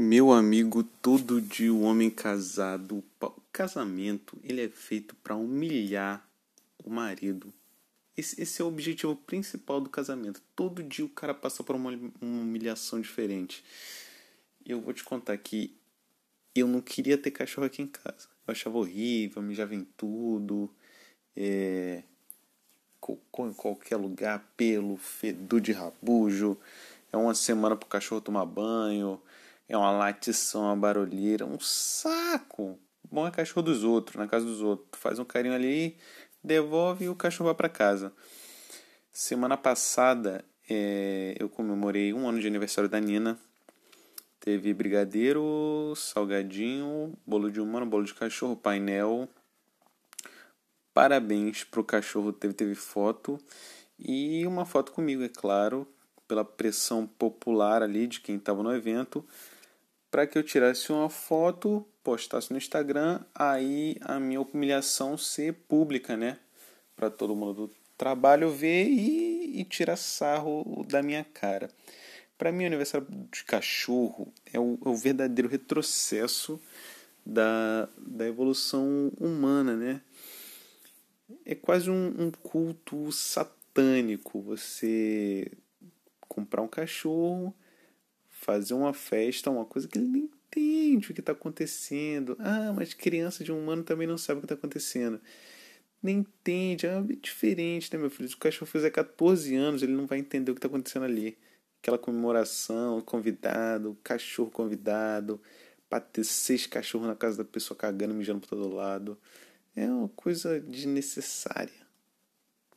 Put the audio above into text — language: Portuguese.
Meu amigo, todo dia o homem casado, o casamento, ele é feito para humilhar o marido. Esse, esse, é o objetivo principal do casamento. Todo dia o cara passa por uma, uma humilhação diferente. Eu vou te contar que eu não queria ter cachorro aqui em casa. Eu achava horrível, mijava em tudo. É, em qualquer lugar, pelo, fedor de rabujo. É uma semana pro cachorro tomar banho é uma latição, uma barulheira, um saco. Bom é cachorro dos outros, na casa dos outros. Faz um carinho ali, devolve e o cachorro vai para casa. Semana passada é, eu comemorei um ano de aniversário da Nina. Teve brigadeiro, salgadinho, bolo de humano, bolo de cachorro, painel. Parabéns pro cachorro, teve, teve foto. E uma foto comigo, é claro, pela pressão popular ali de quem estava no evento para que eu tirasse uma foto, postasse no Instagram, aí a minha humilhação ser pública, né? Para todo mundo do trabalho ver e, e tirar sarro da minha cara. Para mim, o aniversário de cachorro é o, é o verdadeiro retrocesso da, da evolução humana, né? É quase um, um culto satânico você comprar um cachorro fazer uma festa, uma coisa que ele não entende o que está acontecendo. Ah, mas criança de um ano também não sabe o que está acontecendo. Nem entende, é diferente, né, meu filho? Se o cachorro fizer 14 anos, ele não vai entender o que está acontecendo ali. Aquela comemoração, convidado, cachorro convidado, para ter seis cachorros na casa da pessoa cagando, mijando por todo lado. É uma coisa desnecessária.